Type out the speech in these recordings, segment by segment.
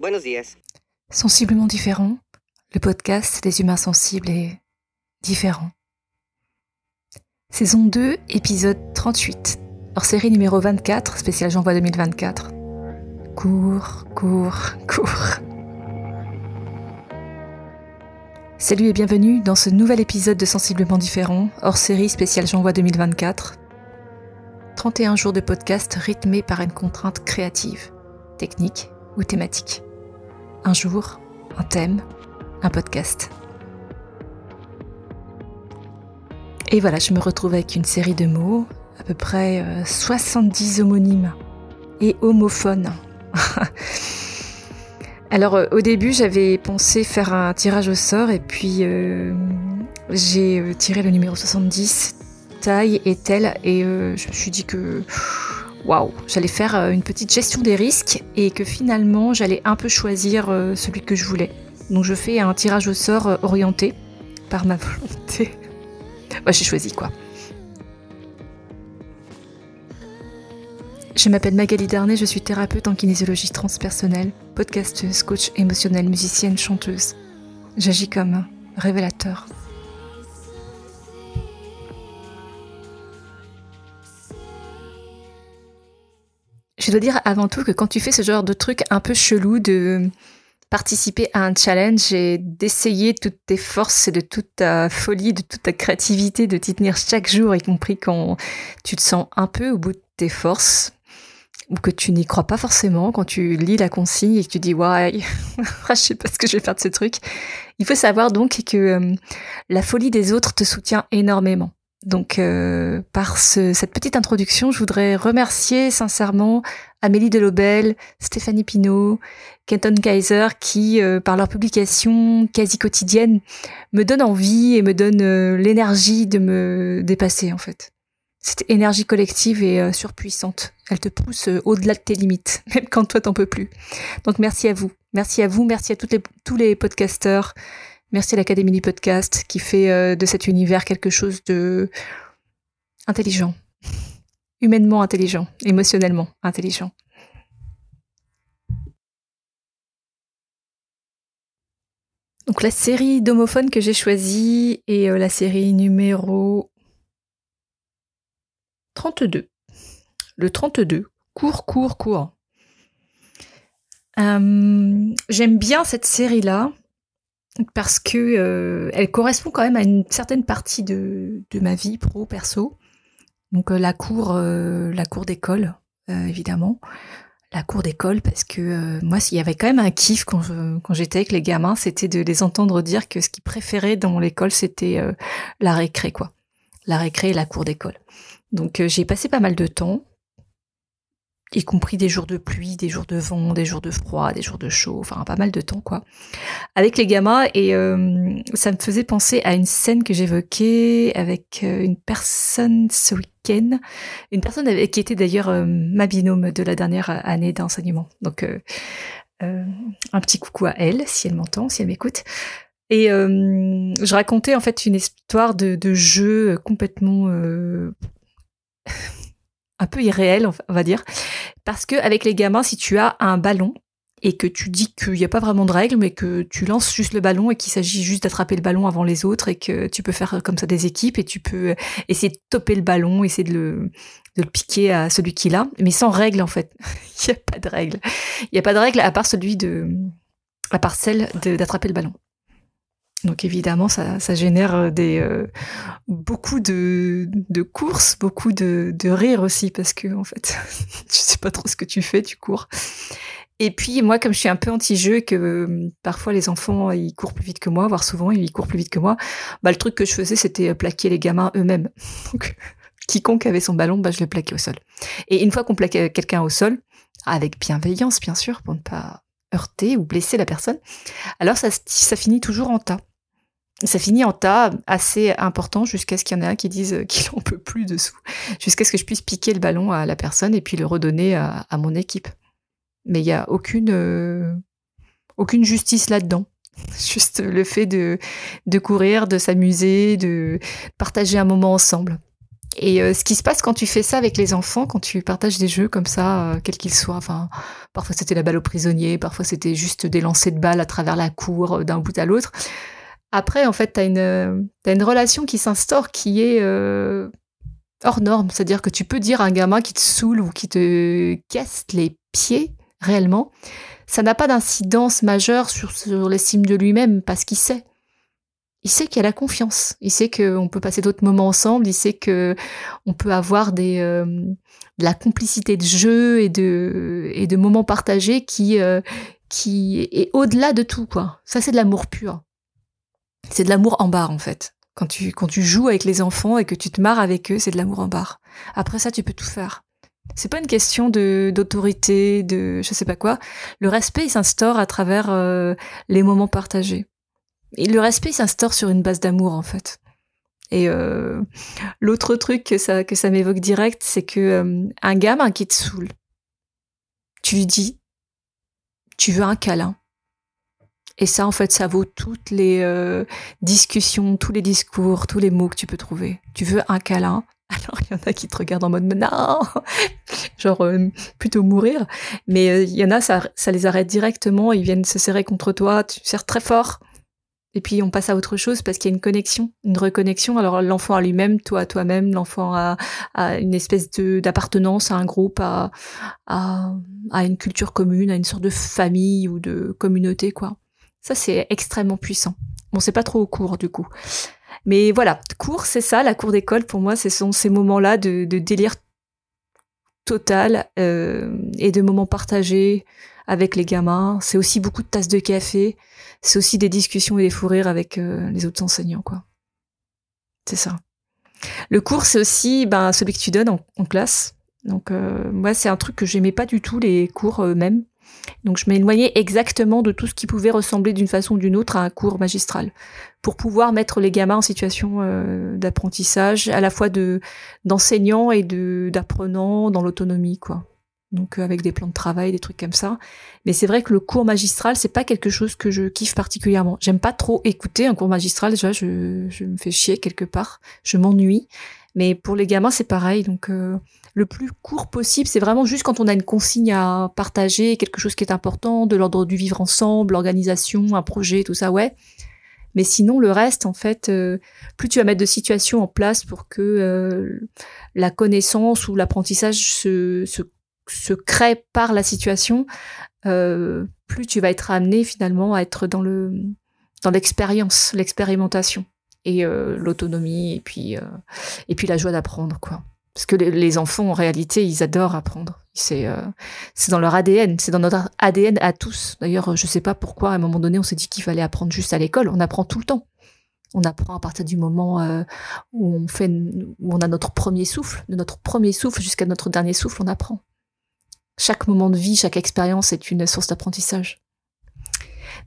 Buenos días. Sensiblement différent, le podcast des humains sensibles et différents. Saison 2, épisode 38, hors série numéro 24, spécial J'envoie 2024. Cours, cours, cours. Salut et bienvenue dans ce nouvel épisode de Sensiblement différent, hors série spécial J'envoie 2024. 31 jours de podcast rythmés par une contrainte créative, technique ou thématique un jour, un thème, un podcast. Et voilà, je me retrouve avec une série de mots, à peu près 70 euh, homonymes et homophones. Alors euh, au début j'avais pensé faire un tirage au sort et puis euh, j'ai tiré le numéro 70, taille et telle, et je me suis dit que waouh, j'allais faire euh, une petite gestion des risques et que finalement j'allais un peu choisir euh, celui que je voulais. Donc je fais un tirage au sort euh, orienté par ma volonté. Ouais, j'ai choisi quoi. Je m'appelle Magali Darnay, je suis thérapeute en kinésiologie transpersonnelle, podcasteuse, coach émotionnelle, musicienne, chanteuse. J'agis comme révélateur. Je dois dire avant tout que quand tu fais ce genre de truc un peu chelou de participer à un challenge et d'essayer toutes tes forces et de toute ta folie, de toute ta créativité, de t'y tenir chaque jour, y compris quand tu te sens un peu au bout de tes forces, ou que tu n'y crois pas forcément, quand tu lis la consigne et que tu dis ouais, je sais pas ce que je vais faire de ce truc. Il faut savoir donc que euh, la folie des autres te soutient énormément. Donc, euh, par cette petite introduction, je voudrais remercier sincèrement Amélie Delobel, Stéphanie Pinault, Kenton Kaiser, qui, euh, par leur publication quasi quotidienne, me donnent envie et me donnent euh, l'énergie de me dépasser, en fait. Cette énergie collective est surpuissante. Elle te pousse au-delà de tes limites, même quand toi t'en peux plus. Donc, merci à vous. Merci à vous, merci à toutes les, tous les podcasteurs Merci à l'Académie du podcast qui fait euh, de cet univers quelque chose de intelligent, humainement intelligent, émotionnellement intelligent. Donc la série d'homophones que j'ai choisie est euh, la série numéro 32. Le 32. Court, court, court. Euh, j'aime bien cette série-là parce que euh, elle correspond quand même à une certaine partie de, de ma vie pro perso. Donc euh, la cour, euh, la cour d'école, évidemment, la cour d'école parce que moi, il y avait quand même un kiff quand j'étais avec les gamins, c'était de les entendre dire que ce qu'ils préféraient dans l'école, c'était la récré, quoi, la récré et la cour d'école. Donc j'ai passé pas mal de temps y compris des jours de pluie, des jours de vent, des jours de froid, des jours de chaud, enfin pas mal de temps quoi, avec les gamins et euh, ça me faisait penser à une scène que j'évoquais avec euh, une personne ce week-end, une personne qui était d'ailleurs euh, ma binôme de la dernière année d'enseignement. Donc un petit coucou à elle si elle m'entend, si elle m'écoute. Et je racontais en fait une histoire de jeu complètement un peu irréel, on va dire. Parce que avec les gamins, si tu as un ballon et que tu dis qu'il n'y a pas vraiment de règles, mais que tu lances juste le ballon et qu'il s'agit juste d'attraper le ballon avant les autres et que tu peux faire comme ça des équipes et tu peux essayer de topper le ballon, essayer de le, de le piquer à celui qui l'a, mais sans règles en fait. Il n'y a pas de règles. Il n'y a pas de règles à part celui de, à part celle d'attraper le ballon. Donc évidemment, ça, génère euh, euh, beaucoup de, courses, beaucoup de, de rires aussi, parce que en fait, tu sais pas trop ce que tu fais, tu cours. Et puis moi, comme je suis un peu anti-jeu, que euh, parfois les enfants ils courent plus vite que moi, voire souvent ils courent plus vite que moi, bah le truc que je faisais c'était plaquer les gamins eux-mêmes. Donc quiconque avait son ballon, bah je le plaquais au sol. Et une fois qu'on plaquait quelqu'un au sol, avec bienveillance bien sûr, pour ne pas heurter ou blesser la personne, alors ça, ça finit toujours en tas ça finit en tas assez important jusqu'à ce qu'il y en ait un qui dise qu'il en peut plus dessous, jusqu'à ce que je puisse piquer le ballon à la personne et puis le redonner à, mon équipe. Mais il n'y a aucune, euh, aucune justice là-dedans. Juste le fait de, de courir, de s'amuser, de partager un moment ensemble. Et euh, ce qui se passe quand tu fais ça avec les enfants, quand tu partages des jeux comme ça, euh, quels qu'ils soient, enfin, parfois c'était la balle aux prisonniers, parfois c'était juste des lancers de balles à travers la cour euh, d'un bout à l'autre. Après, en fait, tu as une, une relation qui s'instaure qui est hors norme. C'est-à-dire que tu peux dire à un gamin qui te saoule ou qui te casse les pieds, réellement, ça n'a pas d'incidence majeure sur, l'estime de lui-même parce qu'il sait il sait qu'il a la confiance. Il sait qu'on peut passer d'autres moments ensemble. Il sait que on peut avoir euh, de la complicité de jeu et de, et de moments partagés qui, euh, qui est au-delà de tout, quoi. Ça, c'est de l'amour pur. C'est de l'amour en barre, en fait. Quand tu, quand tu joues avec les enfants et que tu te marres avec eux, c'est de l'amour en barre. Après ça, tu peux tout faire. C'est pas une question de d'autorité, de je sais pas quoi. Le respect, il s'instaure à travers euh, les moments partagés. Et le respect s'instaure sur une base d'amour en fait. Et euh, l'autre truc que ça que ça m'évoque direct, c'est que euh, un gamin qui te saoule, tu lui dis, tu veux un câlin. Et ça, en fait, ça vaut toutes les euh, discussions, tous les discours, tous les mots que tu peux trouver. Tu veux un câlin? Alors, il y en a qui te regardent en mode non, genre plutôt mourir. Mais il y en a, ça, ça les arrête directement. Ils viennent se serrer contre toi. Tu serres très fort et puis on passe à autre chose parce qu'il y a une connexion, une reconnexion. Alors l'enfant à lui-même, toi à toi-même, l'enfant a, une espèce d'appartenance à un groupe, à, à, à une culture commune, à une sorte de famille ou de communauté, quoi. Ça c'est extrêmement puissant. Bon, c'est pas trop au cours du coup. Mais voilà, cours, c'est ça, la cour d'école, pour moi, ce sont ces moments-là de, délire total euh, et de moments partagés avec les gamins. C'est aussi beaucoup de tasses de café c'est aussi des discussions et des fous rires avec euh, les autres enseignants, quoi. C'est ça. Le cours, c'est aussi ben, celui que tu donnes en, classe. Donc, euh, moi, c'est un truc que j'aimais pas du tout, les cours eux-mêmes. Donc, je m'éloignais exactement de tout ce qui pouvait ressembler d'une façon ou d'une autre à un cours magistral, pour pouvoir mettre les gamins en situation euh, d'apprentissage, à la fois de d'enseignants et de d'apprenants dans l'autonomie, quoi donc euh, avec des plans de travail, des trucs comme ça. Mais c'est vrai que le cours magistral, c'est pas quelque chose que je kiffe particulièrement. J'aime pas trop écouter un cours magistral, déjà je, je me fais chier quelque part, je m'ennuie. Mais pour les gamins, c'est pareil. Donc euh, le plus court possible, c'est vraiment juste quand on a une consigne à partager, quelque chose qui est important, de l'ordre du vivre ensemble, l'organisation, un projet, tout ça, ouais. Mais sinon, le reste, en fait, euh, plus tu vas mettre de situations en place pour que la connaissance ou l'apprentissage se, se se crée par la situation, euh, plus tu vas être amené finalement à être dans le dans l'expérience, l'expérimentation et euh, l'autonomie et puis euh, et puis la joie d'apprendre quoi. Parce que les, enfants en réalité ils adorent apprendre. C'est c'est dans leur ADN, c'est dans notre ADN à tous. D'ailleurs je sais pas pourquoi à un moment donné on s'est dit qu'il fallait apprendre juste à l'école. On apprend tout le temps. On apprend à partir du moment où on fait où on a notre premier souffle, de notre premier souffle jusqu'à notre dernier souffle, on apprend chaque moment de vie, chaque expérience est une source d'apprentissage.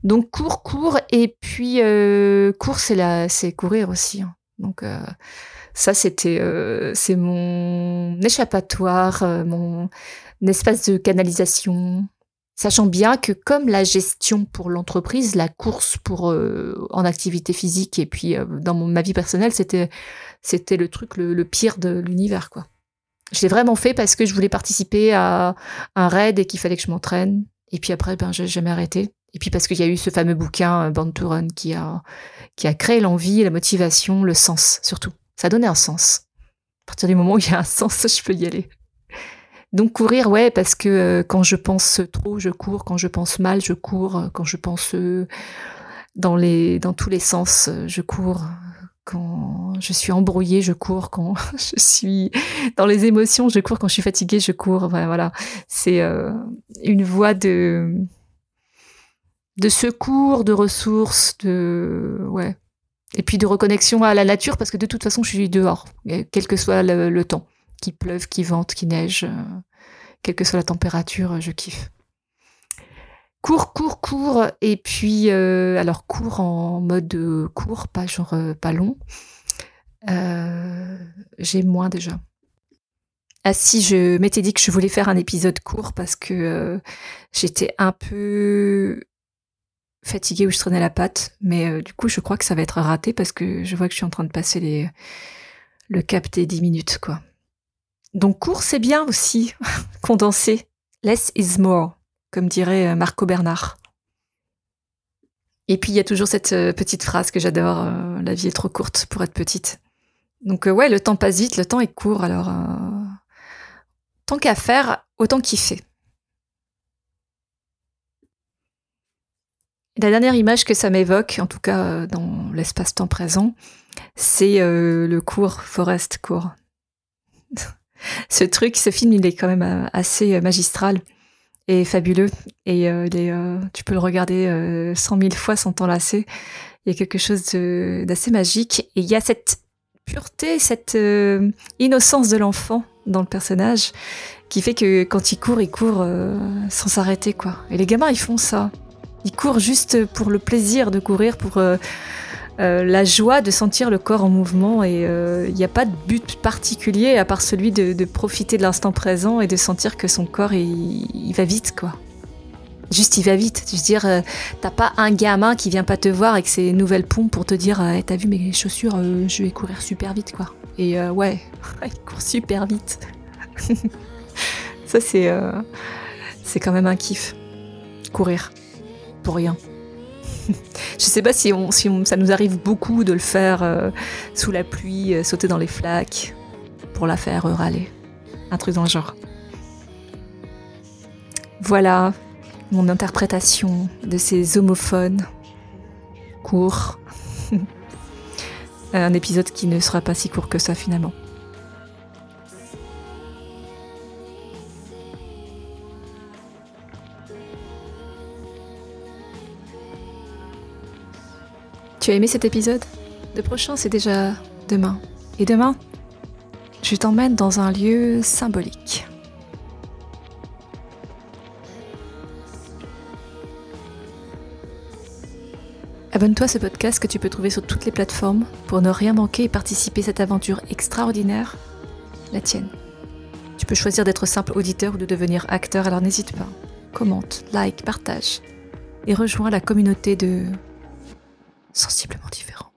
Donc cours, cours, et puis euh, cours, c'est la, c'est courir aussi. Hein. Donc euh, ça, c'était, euh, c'est mon échappatoire, mon espace de canalisation. Sachant bien que comme la gestion pour l'entreprise, la course pour en activité physique et puis dans ma vie personnelle, c'était c'était le truc le, le pire de l'univers quoi. Je l'ai vraiment fait parce que je voulais participer à un raid et qu'il fallait que je m'entraîne. Et puis après, ben, j'ai jamais arrêté. Et puis parce qu'il y a eu ce fameux bouquin, euh, Born to Run, qui a, qui a créé l'envie, la motivation, le sens, surtout. Ça a donné un sens. À partir du moment où il y a un sens, je peux y aller. Donc courir, ouais, parce que euh, quand je pense trop, je cours. Quand je pense mal, je cours. Quand je pense euh, dans les, dans tous les sens, je cours quand je suis embrouillée, je cours. Quand je suis dans les émotions, je cours. Quand je suis fatiguée, je cours. voilà, c'est une voie de de secours, de ressources, de ouais, et puis de reconnexion à la nature parce que de toute façon, je suis dehors, quel que soit le, temps, qu'il pleuve, qu'il vente, qu'il neige, euh, quelle que soit la température, je kiffe cours, cours, cours, et puis euh, alors cours en mode euh, court, pas genre euh, pas long. J'ai moins déjà. Ah si, je m'étais dit que je voulais faire un épisode court parce que j'étais un peu fatiguée où je traînais la patte, mais du coup je crois que ça va être raté parce que je vois que je suis en train de passer les le cap des 10 minutes, quoi. Donc court, c'est bien aussi, condensé. Less is more, comme dirait euh, Marco Bernard. Et puis il y a toujours cette euh, petite phrase que j'adore, euh, la vie est trop courte pour être petite. Donc ouais, le temps passe vite, le temps est court, alors tant qu'à faire, autant kiffer. La dernière image que ça m'évoque, en tout cas dans l'espace-temps présent, c'est le cours Forest Court ce truc, ce film, il est quand même euh, assez euh, magistral et fabuleux. Et euh, tu peux le regarder cent mille fois sans t'en lasser. Il y a quelque chose d'assez magique. Et il y a cette pureté, cette innocence de l'enfant dans le personnage qui fait que quand il court, il court sans s'arrêter. quoi. Et les gamins, ils font ça. Ils courent juste pour le plaisir de courir, pour euh, la joie de sentir le corps en mouvement et il euh, n'y a pas de but particulier à part celui de, profiter de l'instant présent et de sentir que son corps il, va vite quoi. Juste il va vite. Je veux dire, euh, t'as pas un gamin qui vient pas te voir avec ses nouvelles pompes pour te dire t'as vu mes chaussures, je vais courir super vite quoi. Et ouais, il court super vite. Ça c'est c'est quand même un kiff. Courir pour rien. Je sais pas si, ça nous arrive beaucoup de le faire euh, sous la pluie, euh, sauter dans les flaques, pour la faire râler. Un truc dans le genre. Voilà mon interprétation de ces homophones courts. Un épisode qui ne sera pas si court que ça finalement. Tu as aimé cet épisode? Le prochain, c'est déjà demain. Et demain, je t'emmène dans un lieu symbolique. Abonne-toi à ce podcast que tu peux trouver sur toutes les plateformes pour ne rien manquer et participer à cette aventure extraordinaire, la tienne. Tu peux choisir d'être simple auditeur ou de devenir acteur, alors n'hésite pas. Commente, like, partage et rejoins la communauté de sensiblement différent.